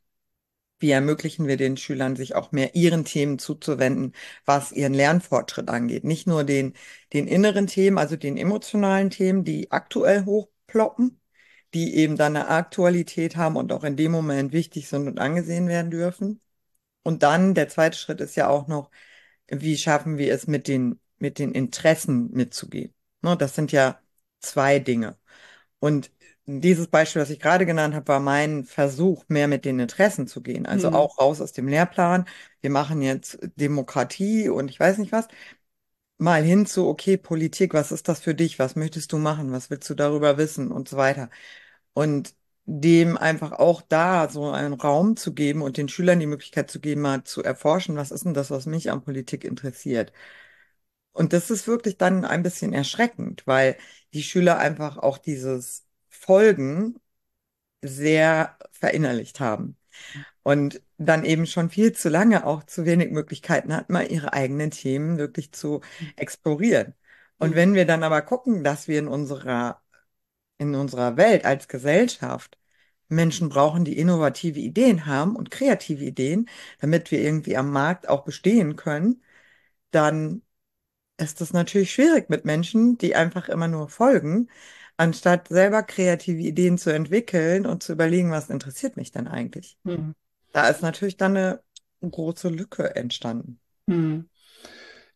Wie ermöglichen wir den Schülern, sich auch mehr ihren Themen zuzuwenden, was ihren Lernfortschritt angeht? Nicht nur den, den inneren Themen, also den emotionalen Themen, die aktuell hochploppen, die eben dann eine Aktualität haben und auch in dem Moment wichtig sind und angesehen werden dürfen. Und dann der zweite Schritt ist ja auch noch, wie schaffen wir es, mit den, mit den Interessen mitzugehen? Ne, das sind ja zwei Dinge. Und dieses Beispiel, was ich gerade genannt habe, war mein Versuch, mehr mit den Interessen zu gehen. Also Mhm. auch raus aus dem Lehrplan. Wir machen jetzt Demokratie und ich weiß nicht was. Mal hin zu, okay, Politik, was ist das für dich? Was möchtest du machen? Was willst du darüber wissen? Und so weiter. Und dem einfach auch da so einen Raum zu geben und den Schülern die Möglichkeit zu geben, mal zu erforschen, was ist denn das, was mich an Politik interessiert? Und das ist wirklich dann ein bisschen erschreckend, weil die Schüler einfach auch dieses Folgen sehr verinnerlicht haben und dann eben schon viel zu lange auch zu wenig Möglichkeiten hatten, mal ihre eigenen Themen wirklich zu explorieren. Und Mhm. wenn wir dann aber gucken, dass wir in unserer, in unserer Welt als Gesellschaft Menschen brauchen, die innovative Ideen haben und kreative Ideen, damit wir irgendwie am Markt auch bestehen können, dann ist es natürlich schwierig mit Menschen, die einfach immer nur folgen, anstatt selber kreative Ideen zu entwickeln und zu überlegen, was interessiert mich denn eigentlich. Mhm. Da ist natürlich dann eine große Lücke entstanden. Mhm.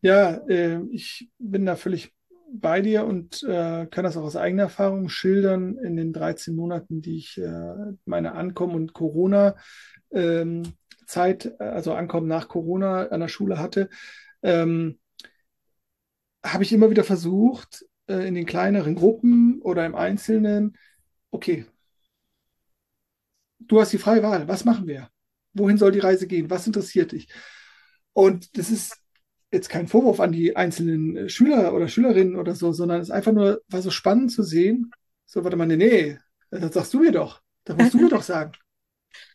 Ja, äh, ich bin da völlig bei dir und äh, kann das auch aus eigener Erfahrung schildern in den 13 Monaten, die ich äh, meine Ankommen- und Corona-Zeit, also Ankommen nach Corona an der Schule hatte. Ähm, habe ich immer wieder versucht, äh, in den kleineren Gruppen oder im Einzelnen, okay, du hast die freie Wahl, was machen wir? Wohin soll die Reise gehen? Was interessiert dich? Und das ist jetzt kein Vorwurf an die einzelnen äh, Schüler oder Schülerinnen oder so, sondern es einfach nur, war so spannend zu sehen. So, warte mal, nee, nee, das sagst du mir doch. Das musst du mir doch sagen.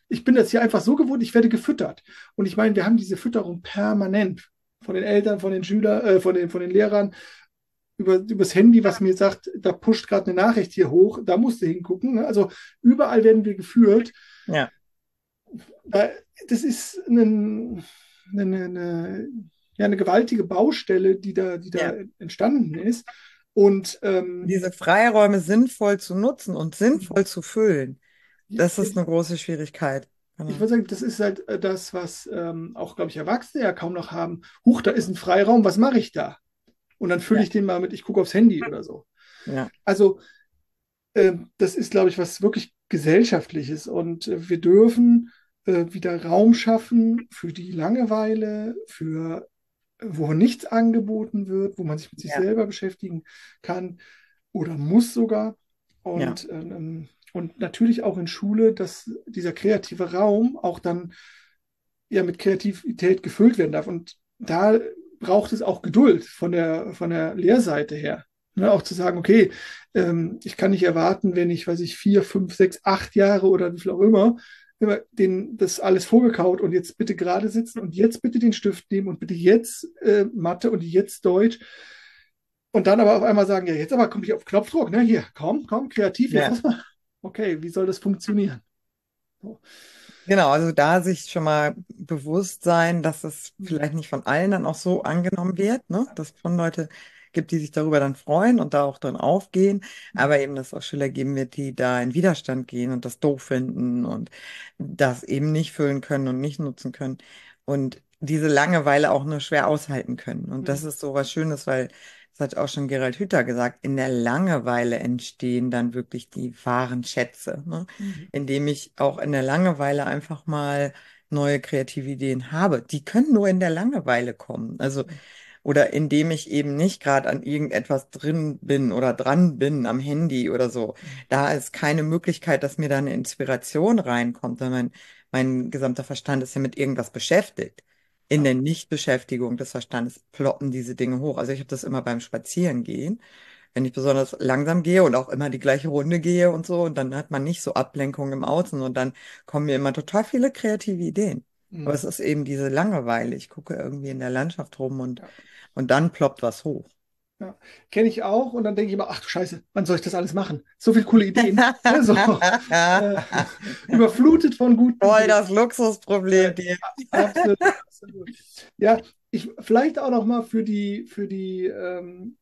Ich bin das hier einfach so gewohnt, ich werde gefüttert. Und ich meine, wir haben diese Fütterung permanent von den Eltern, von den Schülern, äh, von den, von den Lehrern, über, übers Handy, was mir sagt, da pusht gerade eine Nachricht hier hoch, da musst du hingucken. Ne? Also überall werden wir geführt. Ja, Da, das ist eine, eine, eine, ja, eine gewaltige Baustelle, die da, die da ja. entstanden ist. Und ähm, Diese Freiräume sinnvoll zu nutzen und sinnvoll zu füllen, das ist eine große Schwierigkeit. ich Genau. würde sagen, das ist halt äh, das, was ähm, auch, glaube ich, Erwachsene ja kaum noch haben. Huch, da ist ein Freiraum, was mache ich da? Und dann fülle Ja, ich den mal mit, ich gucke aufs Handy oder so. ja, Also ähm, das ist, glaube ich, was wirklich gesellschaftliches. Und äh, wir dürfen äh, wieder Raum schaffen für die Langeweile, für äh, wo nichts angeboten wird, wo man sich mit sich ja, selber beschäftigen kann oder muss sogar. ja, Und, ähm, und natürlich auch in Schule, dass dieser kreative Raum auch dann ja mit Kreativität gefüllt werden darf. Und da braucht es auch Geduld von der, von der Lehrseite her. Ne, auch zu sagen, okay, ähm, ich kann nicht erwarten, wenn ich, weiß ich, vier, fünf, sechs, acht Jahre oder wie viel auch immer, immer den, das alles vorgekaut und jetzt bitte gerade sitzen und jetzt bitte den Stift nehmen und bitte jetzt äh, Mathe und jetzt Deutsch. Und dann aber auf einmal sagen, ja, jetzt aber komme ich auf Knopfdruck, ne? Hier, komm, komm, kreativ, jetzt ja. mal. Okay, wie soll das funktionieren? So. Genau, also da sich schon mal bewusst sein, dass es vielleicht nicht von allen dann auch so angenommen wird, ne? Dass schon Leute gibt, die sich darüber dann freuen und da auch drin aufgehen, aber eben, dass es auch Schüler geben wird, die da in Widerstand gehen und das doof finden und das eben nicht füllen können und nicht nutzen können und diese Langeweile auch nur schwer aushalten können. Und das Mhm. ist so was Schönes, weil das hat auch schon Gerald Hüther gesagt, in der Langeweile entstehen dann wirklich die wahren Schätze, ne? Mhm. indem ich auch in der Langeweile einfach mal neue kreative Ideen habe. Die können nur in der Langeweile kommen. Also, oder indem ich eben nicht gerade an irgendetwas drin bin oder dran bin am Handy oder so. Da ist keine Möglichkeit, dass mir da eine Inspiration reinkommt, sondern mein, mein gesamter Verstand ist ja mit irgendwas beschäftigt. In Ja. der Nichtbeschäftigung des Verstandes ploppen diese Dinge hoch. Also ich habe das immer beim Spazierengehen wenn ich besonders langsam gehe und auch immer die gleiche Runde gehe und so, und dann hat man nicht so Ablenkung im Außen und dann kommen mir immer total viele kreative Ideen. Aber es ist eben diese Langeweile. Ich gucke irgendwie in der Landschaft rum und, Ja. und dann ploppt was hoch. Ja. Kenne ich auch und dann denke ich immer, ach du Scheiße, wann soll ich das alles machen? So viele coole Ideen. Ne, so, äh, überflutet von guten Voll Ideen. das Luxusproblem, die Absolut, absolut. Ja, ich vielleicht auch noch mal für die für die ähm,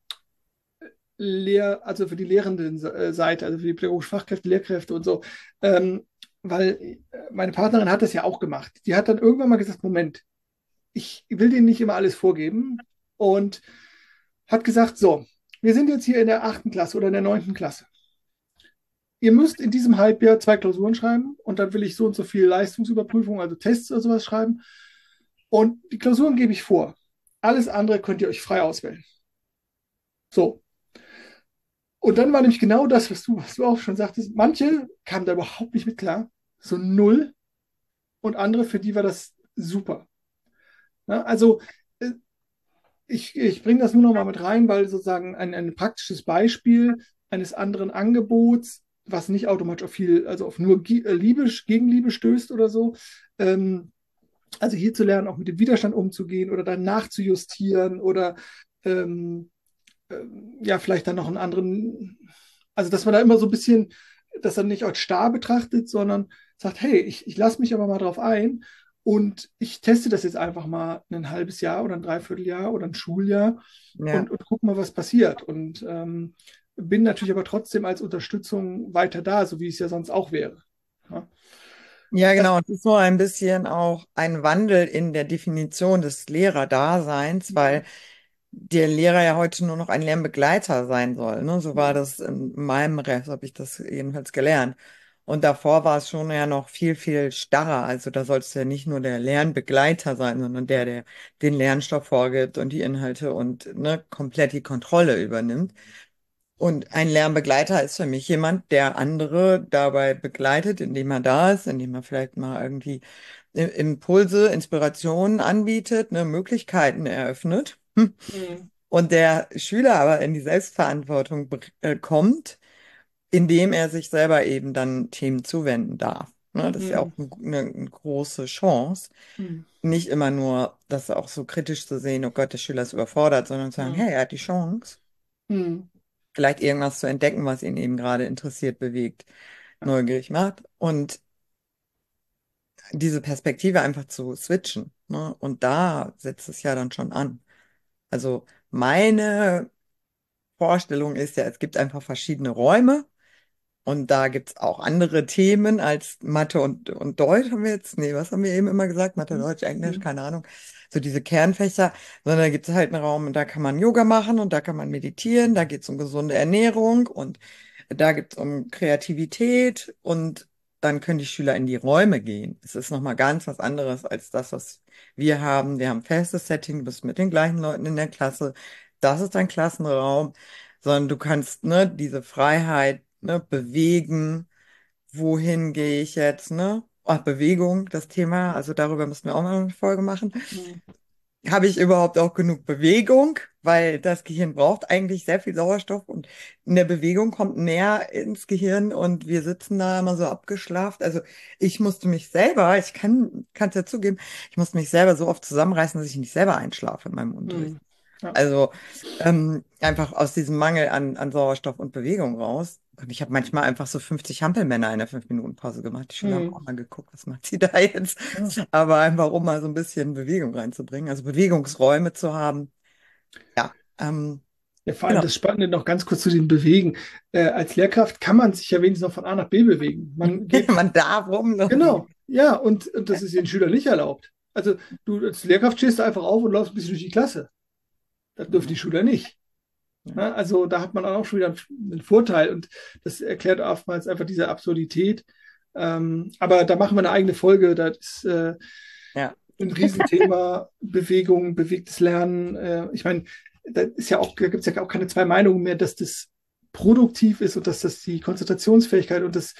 Lehr, also für die lehrenden äh, Seite, also für die pädagogischen Fachkräfte, Lehrkräfte und so, ähm, weil äh, meine Partnerin hat das ja auch gemacht. Die hat dann irgendwann mal gesagt, Moment, ich will denen nicht immer alles vorgeben und hat gesagt, so, wir sind jetzt hier in der achten Klasse oder in der neunten Klasse. Ihr müsst in diesem Halbjahr zwei Klausuren schreiben und dann will ich so und so viel Leistungsüberprüfung, also Tests oder sowas schreiben. Und die Klausuren gebe ich vor. Alles andere könnt ihr euch frei auswählen. So. Und dann war nämlich genau das, was du, was du auch schon sagtest. Manche kamen da überhaupt nicht mit klar. So null. Und andere, für die war das super. Ja, also äh, ich, ich bringe das nur noch mal mit rein, weil sozusagen ein, ein praktisches Beispiel eines anderen Angebots, was nicht automatisch auf viel, also auf nur äh, Liebe, Gegenliebe stößt oder so. Ähm, also hier zu lernen, auch mit dem Widerstand umzugehen oder dann nachzujustieren oder ähm, ja, vielleicht dann noch einen anderen, also dass man da immer so ein bisschen, das dann nicht als starr betrachtet, sondern sagt, hey, ich, ich lasse mich aber mal drauf ein und ich teste das jetzt einfach mal ein halbes Jahr oder ein Dreivierteljahr oder ein Schuljahr Ja. und, und guck mal, was passiert. Und ähm, bin natürlich aber trotzdem als Unterstützung weiter da, so wie es ja sonst auch wäre. Ja, Ja, genau. Es ist so ein bisschen auch ein Wandel in der Definition des Lehrerdaseins, weil der Lehrer ja heute nur noch ein Lernbegleiter sein soll. Ne? So war das in meinem Rest, habe ich das jedenfalls gelernt. Und davor war es schon ja noch viel, viel starrer. Also da sollst du ja nicht nur der Lernbegleiter sein, sondern der, der den Lernstoff vorgibt und die Inhalte und ne, komplett die Kontrolle übernimmt. Und ein Lernbegleiter ist für mich jemand, der andere dabei begleitet, indem er da ist, indem er vielleicht mal irgendwie Impulse, Inspirationen anbietet, ne, Möglichkeiten eröffnet. Hm. Mhm. Und der Schüler aber in die Selbstverantwortung äh, kommt, indem er sich selber eben dann Themen zuwenden darf. Ne, das ist ja auch Mhm. ein- eine, eine große Chance. Mhm. Nicht immer nur das auch so kritisch zu sehen, oh Gott, der Schüler ist überfordert, sondern zu sagen, Mhm. hey, er hat die Chance Mhm. vielleicht irgendwas zu entdecken, was ihn eben gerade interessiert, bewegt, neugierig macht und diese Perspektive einfach zu switchen. Ne? Und da setzt es ja dann schon an. Also meine Vorstellung ist ja, es gibt einfach verschiedene Räume und da gibt es auch andere Themen als Mathe und, und Deutsch haben wir jetzt, nee, was haben wir eben immer gesagt? Mathe, Deutsch, Englisch, Mhm. keine Ahnung. So diese Kernfächer, sondern da gibt es halt einen Raum und da kann man Yoga machen und da kann man meditieren, da geht es um gesunde Ernährung und da geht es um Kreativität und dann können die Schüler in die Räume gehen. Es ist nochmal ganz was anderes als das, was wir haben. Wir haben festes Setting, du bist mit den gleichen Leuten in der Klasse. Das ist dein Klassenraum, sondern du kannst, ne, diese Freiheit, ne, bewegen. Wohin gehe ich jetzt, ne? Ach, Bewegung, das Thema, also darüber müssen wir auch mal eine Folge machen. Mhm. Habe ich überhaupt auch genug Bewegung? Weil das Gehirn braucht eigentlich sehr viel Sauerstoff und eine Bewegung kommt näher ins Gehirn und wir sitzen da immer so abgeschlafen. Also ich musste mich selber, ich kann, es ja zugeben, ich musste mich selber so oft zusammenreißen, dass ich nicht selber einschlafe in meinem Unterricht. Mhm. Ja. Also ähm, einfach aus diesem Mangel an, an Sauerstoff und Bewegung raus. Und ich habe manchmal einfach so 50 Hampelmänner in der 5-Minuten-Pause gemacht. Die Schüler haben Mhm. auch mal geguckt, was macht sie da jetzt? Ja. Aber einfach, um mal so ein bisschen Bewegung reinzubringen, also Bewegungsräume zu haben. Ja, ähm, Ja, vor allem genau. das Spannende noch ganz kurz zu den Bewegen. Äh, als Lehrkraft kann man sich ja wenigstens noch von A nach B bewegen. Man geht, Man darf rumlaufen. genau, ja, und, und das ist den Schülern nicht erlaubt. Also du als Lehrkraft stehst du einfach auf und läufst ein bisschen durch die Klasse. Das dürfen die Schüler nicht. Ja. Also da hat man auch schon wieder einen Vorteil und das erklärt oftmals einfach diese Absurdität. Ähm, aber da machen wir eine eigene Folge. Das ist äh, Ja. Ein Riesenthema, Bewegung, bewegtes Lernen. Äh, ich meine, da ist ja auch, da gibt es ja auch keine zwei Meinungen mehr, dass das produktiv ist und dass das die Konzentrationsfähigkeit und das,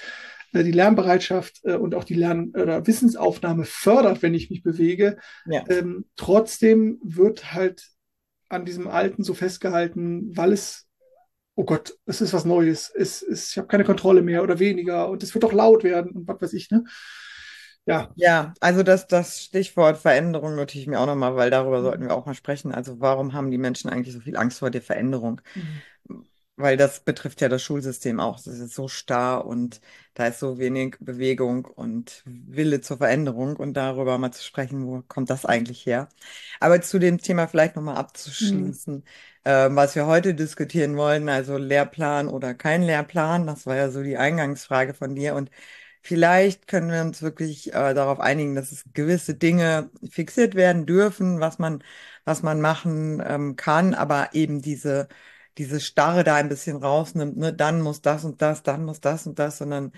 äh, die Lernbereitschaft äh, und auch die Lern- oder Wissensaufnahme fördert, wenn ich mich bewege. Ja. Ähm, trotzdem wird halt an diesem Alten so festgehalten, weil es, oh Gott, es ist was Neues, es ist, ich habe keine Kontrolle mehr oder weniger und es wird doch laut werden und was weiß ich, ne? Ja. Ja, also das, das Stichwort Veränderung notiere ich mir auch nochmal, weil darüber sollten Mhm. wir auch mal sprechen. Also warum haben die Menschen eigentlich so viel Angst vor der Veränderung? Mhm. Weil das betrifft ja das Schulsystem auch. Es ist so starr und da ist so wenig Bewegung und Wille zur Veränderung und darüber mal zu sprechen, wo kommt das eigentlich her? Aber zu dem Thema vielleicht nochmal Mhm. abzuschließen, äh, was wir heute diskutieren wollen, also Lehrplan oder kein Lehrplan, das war ja so die Eingangsfrage von dir und Vielleicht können wir uns wirklich äh, darauf einigen, dass es gewisse Dinge fixiert werden dürfen, was man, was man machen ähm, kann, aber eben diese, diese Starre da ein bisschen rausnimmt, ne? Dann muss das und das, dann muss das und das, sondern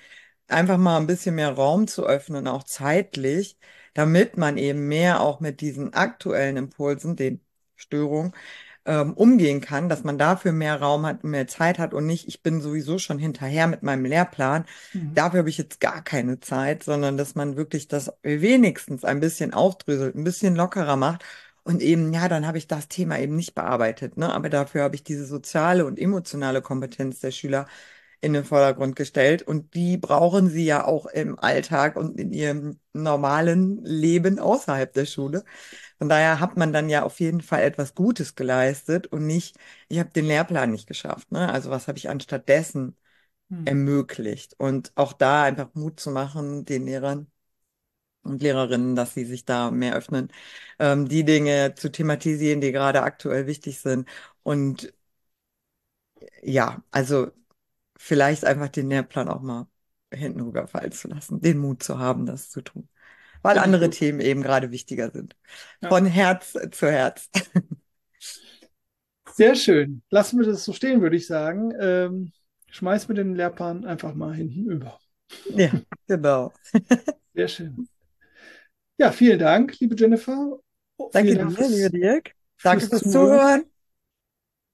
einfach mal ein bisschen mehr Raum zu öffnen, auch zeitlich, damit man eben mehr auch mit diesen aktuellen Impulsen, den Störungen, ähm, umgehen kann, dass man dafür mehr Raum hat mehr Zeit hat und nicht, ich bin sowieso schon hinterher mit meinem Lehrplan. Mhm. Dafür habe ich jetzt gar keine Zeit, sondern dass man wirklich das wenigstens ein bisschen aufdröselt, ein bisschen lockerer macht. Und eben, ja, dann habe ich das Thema eben nicht bearbeitet, ne? Aber dafür habe ich diese soziale und emotionale Kompetenz der Schüler in den Vordergrund gestellt. Und die brauchen sie ja auch im Alltag und in ihrem normalen Leben außerhalb der Schule. Von daher hat man dann ja auf jeden Fall etwas Gutes geleistet und nicht, ich habe den Lehrplan nicht geschafft, ne? Also was habe ich anstatt dessen Mhm. ermöglicht? Und auch da einfach Mut zu machen, den Lehrern und Lehrerinnen, dass sie sich da mehr öffnen, ähm, die Dinge zu thematisieren, die gerade aktuell wichtig sind. Und ja, also vielleicht einfach den Lehrplan auch mal hinten rüberfallen zu lassen, den Mut zu haben, das zu tun, weil andere. Themen eben gerade wichtiger sind. Ja. Von Herz zu Herz. Sehr schön. Lassen wir das so stehen, würde ich sagen. Ähm, schmeiß mir den Lehrplan einfach mal hinten über. Ja, genau. Sehr schön. Ja, vielen Dank, liebe Jennifer. Danke Dank dir, lieber Dirk. Danke fürs fürs Zuhören.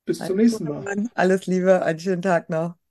Bis zum nächsten Mal. Alles Liebe, einen schönen Tag noch.